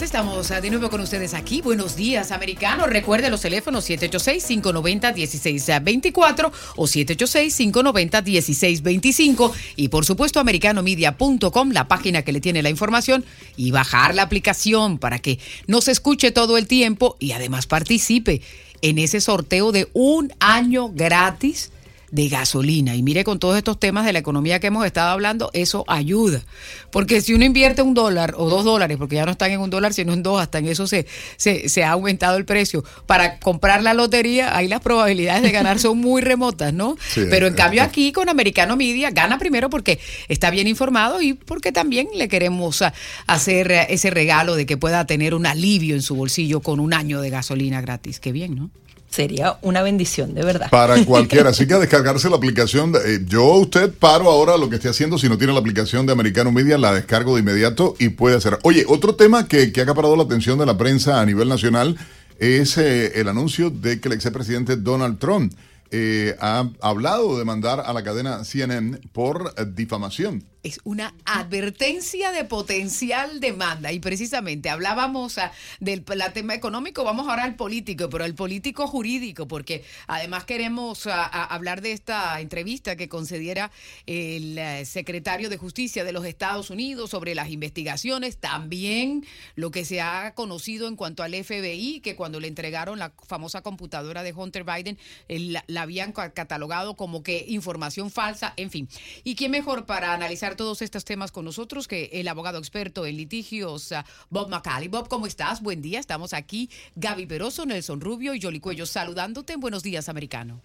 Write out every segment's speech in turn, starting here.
Así es, estamos ah, de nuevo con ustedes aquí. Buenos días, americanos. Recuerde los teléfonos 786-590-1624 o 786-590-1625 y por supuesto americanomedia.com, la página que le tiene la información y bajar la aplicación para que nos escuche todo el tiempo y además participe en ese sorteo de un año gratis de gasolina. Y mire, con todos estos temas de la economía que hemos estado hablando, eso ayuda. Porque si uno invierte un dólar o dos dólares, porque ya no están en un dólar, sino en dos, hasta en eso se, se, ha aumentado el precio, para comprar la lotería, ahí las probabilidades de ganar son muy remotas, ¿no? Pero en cambio aquí con Americano Media gana primero porque está bien informado y porque también le queremos hacer ese regalo de que pueda tener un alivio en su bolsillo con un año de gasolina gratis. Qué bien, ¿no? Sería una bendición, de verdad. Para cualquiera. Así que a descargarse la aplicación. Eh, yo usted paro ahora lo que esté haciendo. Si no tiene la aplicación de Americano Media, la descargo de inmediato y puede hacer. Oye, otro tema que, que ha acaparado la atención de la prensa a nivel nacional es eh, el anuncio de que el expresidente Donald Trump eh, ha hablado de mandar a la cadena CNN por difamación es una advertencia de potencial demanda. Y precisamente hablábamos ah, del tema económico, vamos ahora al político, pero al político jurídico, porque además queremos ah, hablar de esta entrevista que concediera el eh, secretario de Justicia de los Estados Unidos sobre las investigaciones, también lo que se ha conocido en cuanto al FBI, que cuando le entregaron la famosa computadora de Hunter Biden, la, la habían catalogado como que información falsa, en fin. ¿Y quién mejor para analizar? Todos estos temas con nosotros que el abogado experto en litigios, uh, Bob McCallie. Bob, ¿cómo estás? Buen día. Estamos aquí, Gaby Peroso, Nelson Rubio y Jolly Cuello saludándote en Buenos Días, Americano.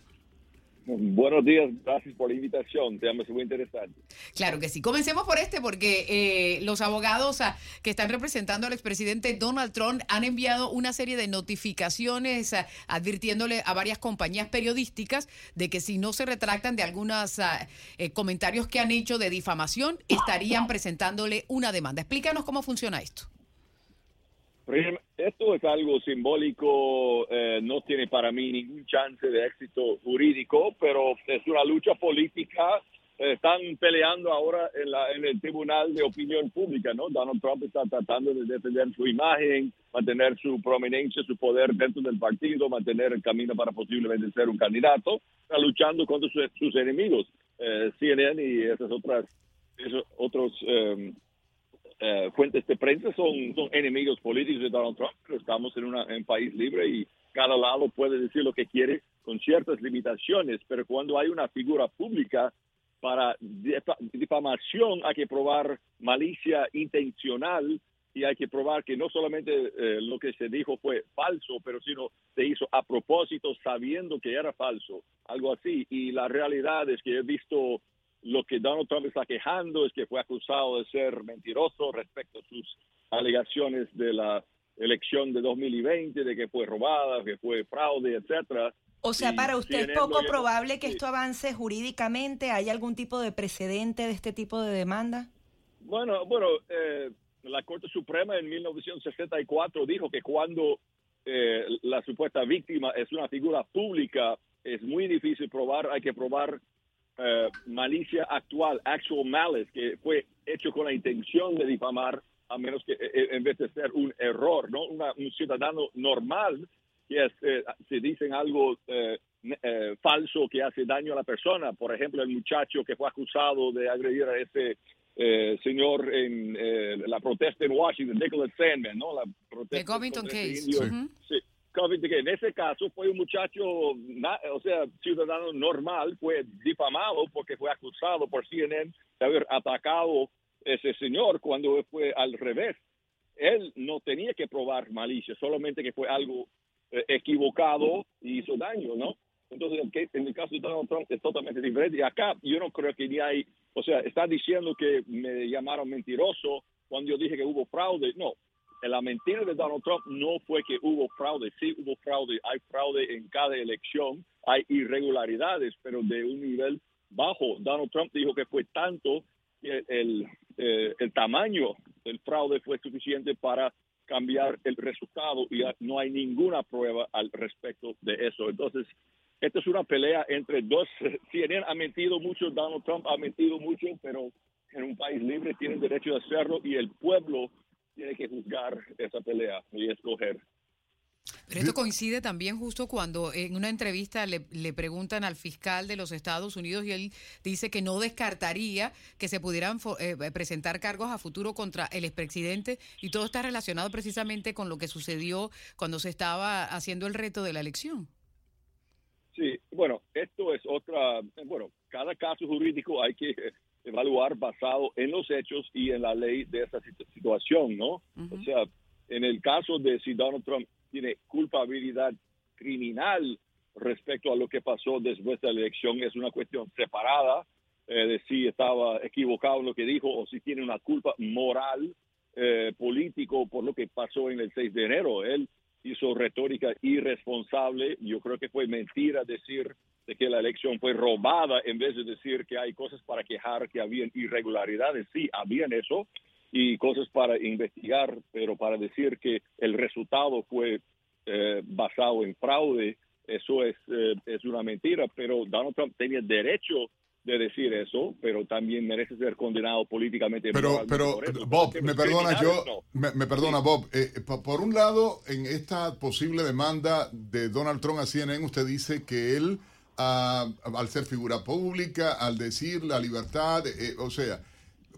Buenos días, gracias por la invitación, te muy interesante. Claro que sí. Comencemos por este, porque eh, los abogados ah, que están representando al expresidente Donald Trump han enviado una serie de notificaciones ah, advirtiéndole a varias compañías periodísticas de que si no se retractan de algunos ah, eh, comentarios que han hecho de difamación, estarían presentándole una demanda. Explícanos cómo funciona esto. Esto es algo simbólico, eh, no tiene para mí ningún chance de éxito jurídico, pero es una lucha política. están peleando ahora en, la, en el Tribunal de Opinión Pública, ¿no? Donald Trump está tratando de defender su imagen, mantener su prominencia, su poder dentro del partido, mantener el camino para posiblemente ser un candidato. Está luchando contra sus, enemigos, eh, CNN y esas otras, esos otros eh, eh, fuentes de prensa son, son enemigos políticos de Donald Trump, pero estamos en, un país libre y cada lado puede decir lo que quiere con ciertas limitaciones, pero cuando hay una figura pública para difamación hay que probar malicia intencional y hay que probar que no solamente eh, lo que se dijo fue falso, pero sino se hizo a propósito sabiendo que era falso, algo así. Y la realidad es que he visto lo que Donald Trump está quejando es que fue acusado de ser mentiroso respecto a sus alegaciones de la elección de 2020, de que fue robada, que fue fraude, etcétera. O sea, para usted es poco probable que esto avance jurídicamente. ¿Hay algún tipo de precedente de este tipo de demanda? Bueno, bueno, eh, la Corte Suprema en 1964 dijo que cuando eh, la supuesta víctima es una figura pública, es muy difícil probar, hay que probar eh, malicia actual, actual malice, que fue hecho con la intención de difamar, a menos que eh, eh, en vez de ser un error, ¿no? un ciudadano normal, que es, si dicen algo falso que hace daño a la persona, por ejemplo, el muchacho que fue acusado de agredir a ese señor en la protesta en Washington, Nicholas Sandman, ¿no? La protesta, The Covington Case. Sí que en ese caso fue un muchacho, o sea, ciudadano normal, fue difamado porque fue acusado por CNN de haber atacado ese señor cuando fue al revés. Él no tenía que probar malicia, solamente que fue algo eh, equivocado y hizo daño, ¿no? Entonces, en el caso de Donald Trump es totalmente diferente. Y acá yo no creo que ni hay, o sea, está diciendo que me llamaron mentiroso cuando yo dije que hubo fraude. No, la mentira de Donald Trump no fue que hubo fraude, sí hubo fraude, hay fraude en cada elección, hay irregularidades, pero de un nivel bajo. Donald Trump dijo que fue tanto que el, eh, el tamaño del fraude fue suficiente para cambiar el resultado y no hay ninguna prueba al respecto de eso. Entonces, esta es una pelea entre dos. CNN ha mentido mucho, Donald Trump ha mentido mucho, pero en un país libre tienen derecho de hacerlo y el pueblo tiene que juzgar esa pelea y escoger. Pero esto coincide también justo cuando en una entrevista le, preguntan al fiscal de los Estados Unidos y él dice que no descartaría que se pudieran eh, presentar cargos a futuro contra el expresidente y todo está relacionado precisamente con lo que sucedió cuando se estaba haciendo el reto de la elección. Sí, bueno, esto es otra, bueno, cada caso jurídico hay que evaluar basado en los hechos y en la ley de esa situación, ¿no? O sea, en el caso de si Donald Trump tiene culpabilidad criminal respecto a lo que pasó después de la elección, es una cuestión separada eh, de si estaba equivocado en lo que dijo o si tiene una culpa moral eh, político por lo que pasó en el 6 de enero. Él hizo retórica irresponsable. Yo creo que fue mentira decir de que la elección fue robada en vez de decir que hay cosas para quejar, que habían irregularidades. Sí, habían eso y cosas para investigar, pero para decir que el resultado fue eh, basado en fraude, eso es, eh, es una mentira. Pero Donald Trump tenía derecho de decir eso, pero también merece ser condenado políticamente. Pero, pero Bob, me perdona, yo, me, perdona, Bob. Eh, por un lado, en esta posible demanda de Donald Trump a CNN, usted dice que él, al ser figura pública, al decir la libertad, eh, o sea,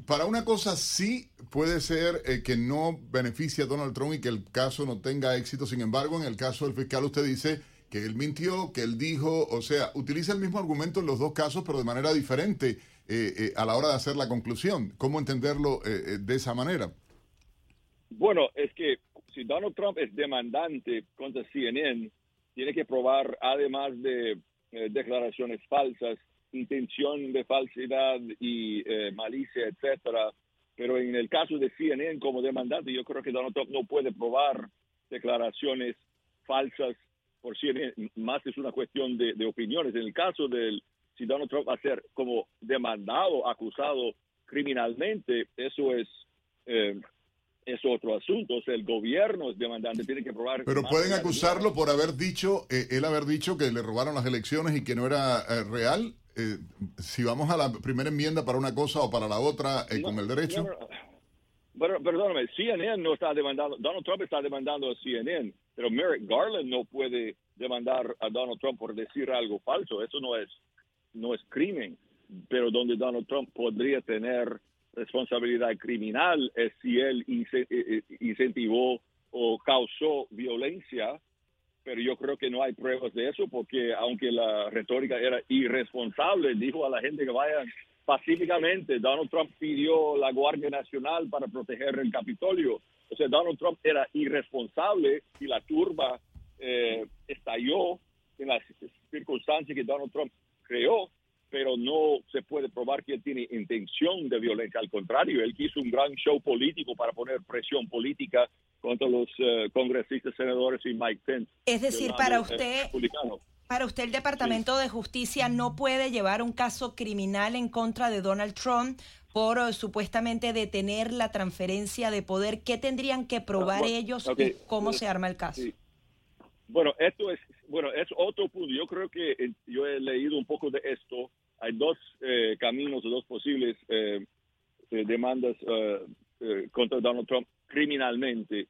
para una cosa sí puede ser eh, que no beneficie a Donald Trump y que el caso no tenga éxito. Sin embargo, en el caso del fiscal, usted dice que él mintió, que él dijo, o sea, utiliza el mismo argumento en los dos casos, pero de manera diferente eh, a la hora de hacer la conclusión. ¿Cómo entenderlo de esa manera? Bueno, es que si Donald Trump es demandante contra CNN, tiene que probar, además de declaraciones falsas, intención de falsedad y malicia, etcétera. Pero en el caso de CNN como demandante, yo creo que Donald Trump no puede probar declaraciones falsas por si más es una cuestión de, opiniones. En el caso del, si Donald Trump va a ser como demandado, acusado criminalmente, eso es... Eh, es otro asunto. O sea, el gobierno es demandante, tiene que probar. Pero pueden acusarlo por haber dicho, eh, él haber dicho que le robaron las elecciones y que no era eh, real. si vamos a la primera enmienda para una cosa o para la otra con el derecho. Bueno, perdóname, CNN no está demandando, Donald Trump está demandando a CNN, pero Merrick Garland no puede demandar a Donald Trump por decir algo falso. Eso no es, no es crimen. Pero donde Donald Trump podría tener responsabilidad criminal es si él eh, eh, incentivó o causó violencia, pero yo creo que no hay pruebas de eso porque aunque la retórica era irresponsable, dijo a la gente que vayan pacíficamente. Donald Trump pidió la Guardia Nacional para proteger el Capitolio. O sea, Donald Trump era irresponsable y la turba eh, estalló en las circunstancias que Donald Trump creó, pero no se puede probar que él tiene intención de violencia. Al contrario, él quiso un gran show político para poner presión política contra los eh, congresistas, senadores y Mike Pence. Es decir, para usted... Para usted el Departamento de Justicia no puede llevar un caso criminal en contra de Donald Trump por eh, supuestamente detener la transferencia de poder. ¿Qué tendrían que probar ellos y cómo se arma el caso? Bueno, esto es bueno es otro punto. Yo creo que eh, yo he leído un poco de esto. Hay dos eh, caminos, dos posibles demandas contra Donald Trump criminalmente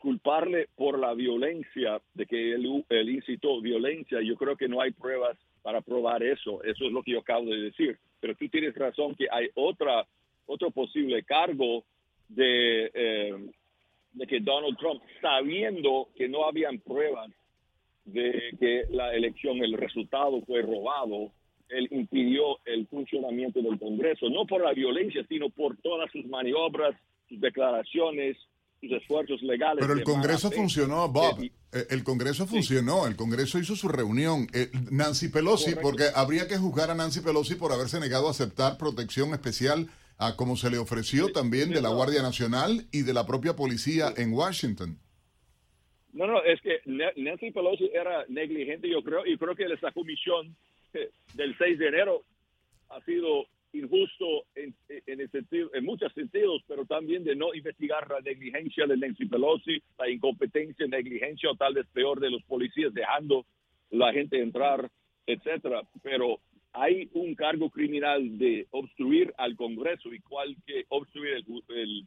culparle por la violencia, de que él, incitó violencia, yo creo que no hay pruebas para probar eso. Eso es lo que yo acabo de decir. Pero tú tienes razón que hay otra, otro posible cargo de, eh, de que Donald Trump, sabiendo que no habían pruebas de que la elección, el resultado fue robado, él impidió el funcionamiento del Congreso, no por la violencia, sino por todas sus maniobras, sus declaraciones, esfuerzos legales. Pero el Congreso funcionó, Bob. Eh, el Congreso funcionó, el Congreso hizo su reunión. Eh, Nancy Pelosi, porque habría que juzgar a Nancy Pelosi por haberse negado a aceptar protección especial a como se le ofreció también de la Guardia Nacional y de la propia policía en Washington. No, no, es que Nancy Pelosi era negligente, yo creo, y creo que esa comisión eh, del 6 de enero ha sido injusto en, en, sentido, en muchos sentidos, pero también de no investigar la negligencia de Nancy Pelosi, la incompetencia, negligencia o tal vez peor de los policías dejando la gente entrar, etcétera. Pero hay un cargo criminal de obstruir al Congreso, igual que obstruir el,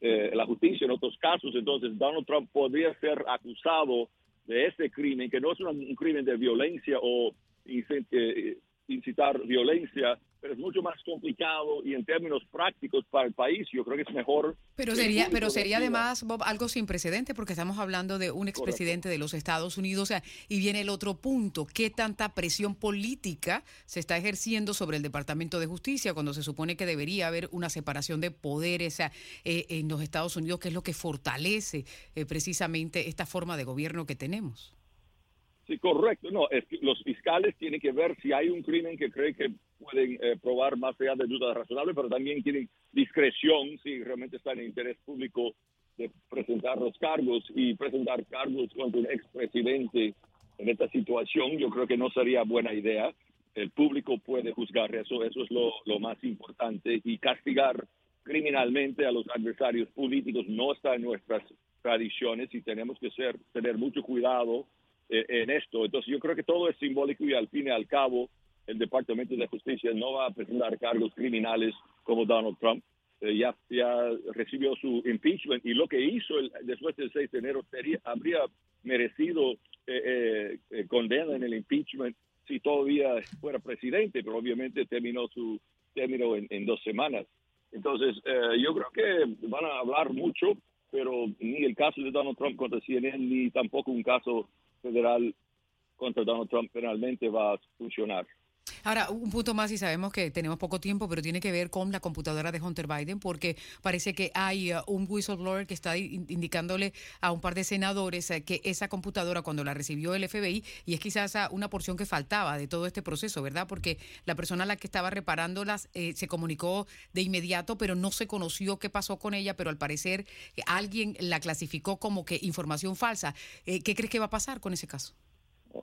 eh, la justicia en otros casos. Entonces, Donald Trump podría ser acusado de ese crimen, que no es un, crimen de violencia o eh, incitar violencia, pero es mucho más complicado y en términos prácticos para el país yo creo que es mejor. Pero sería, pero sería además, Bob, algo sin precedente porque estamos hablando de un expresidente de los Estados Unidos. O sea, y viene el otro punto, ¿qué tanta presión política se está ejerciendo sobre el Departamento de Justicia cuando se supone que debería haber una separación de poderes eh, en los Estados Unidos, que es lo que fortalece eh, precisamente esta forma de gobierno que tenemos? Sí, correcto. No, es que los fiscales tienen que ver si hay un crimen que cree que pueden eh, probar más allá de dudas razonables, pero también tienen discreción si realmente está en interés público de presentar los cargos y presentar cargos contra un expresidente en esta situación. Yo creo que no sería buena idea. El público puede juzgar eso, eso es lo, más importante y castigar criminalmente a los adversarios políticos no está en nuestras tradiciones y tenemos que ser, tener mucho cuidado en esto. Entonces yo creo que todo es simbólico y al fin y al cabo el Departamento de Justicia no va a presentar cargos criminales como Donald Trump. Eh, ya, ya recibió su impeachment y lo que hizo después del 6 de enero sería, habría merecido eh, condena en el impeachment si todavía fuera presidente, pero obviamente terminó su término en, dos semanas. Entonces, yo creo que van a hablar mucho, pero ni el caso de Donald Trump contra CNN, ni tampoco un caso federal contra Donald Trump penalmente va a funcționar. Ahora, un punto más y sabemos que tenemos poco tiempo, pero tiene que ver con la computadora de Hunter Biden, porque parece que hay uh, un whistleblower que está indicándole a un par de senadores uh, que esa computadora, cuando la recibió el FBI, y es quizás uh, una porción que faltaba de todo este proceso, ¿verdad? Porque la persona a la que estaba reparándolas eh, se comunicó de inmediato, pero no se conoció qué pasó con ella, pero al parecer eh, alguien la clasificó como que información falsa. Eh, ¿Qué crees que va a pasar con ese caso?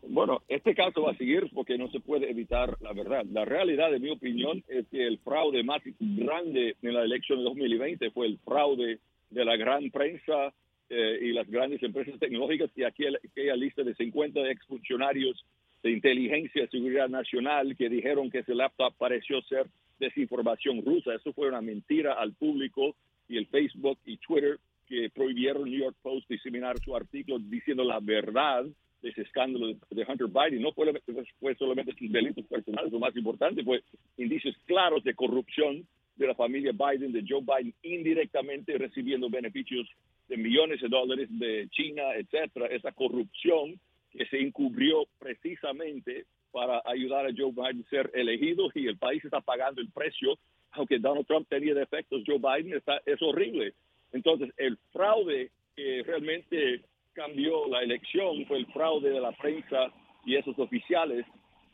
Bueno, este caso va a seguir porque no se puede evitar la verdad. La realidad, de mi opinión, es que el fraude más grande en la elección de 2020 fue el fraude de la gran prensa eh, y las grandes empresas tecnológicas y aquí aquella lista de 50 exfuncionarios de inteligencia y seguridad nacional que dijeron que ese laptop pareció ser desinformación rusa. Eso fue una mentira al público y el Facebook y Twitter que prohibieron New York Post diseminar su artículo diciendo la verdad de ese escándalo de, Hunter Biden no fue, fue solamente sus delitos personales, lo más importante fue indicios claros de corrupción de la familia Biden, de Joe Biden, indirectamente recibiendo beneficios de millones de dólares de China, etcétera, esa corrupción que se encubrió precisamente para ayudar a Joe Biden a ser elegido y el país está pagando el precio, aunque Donald Trump tenía defectos, Joe Biden está, es horrible. Entonces, el fraude que realmente cambió la elección fue el fraude de la prensa y esos oficiales,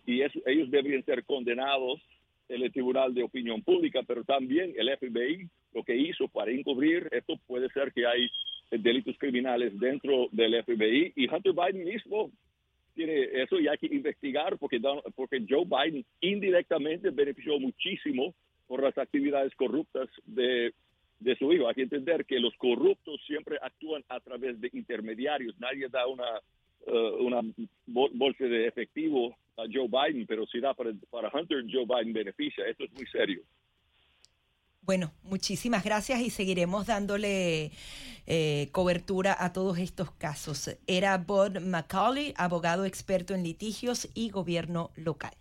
y ellos deberían ser condenados en el Tribunal de Opinión Pública, pero también el FBI lo que hizo para encubrir esto puede ser que hay delitos criminales dentro del FBI y Hunter Biden mismo tiene eso y hay que investigar porque, porque Joe Biden indirectamente benefició muchísimo por las actividades corruptas de de su hijo. Hay que entender que los corruptos siempre actúan a través de intermediarios. Nadie da una, uh, una bolsa de efectivo a Joe Biden, pero si da para, para Hunter, Joe Biden beneficia. Esto es muy serio. Bueno, muchísimas gracias y seguiremos dándole eh, cobertura a todos estos casos. Era Bob McCauley, abogado experto en litigios y gobierno local.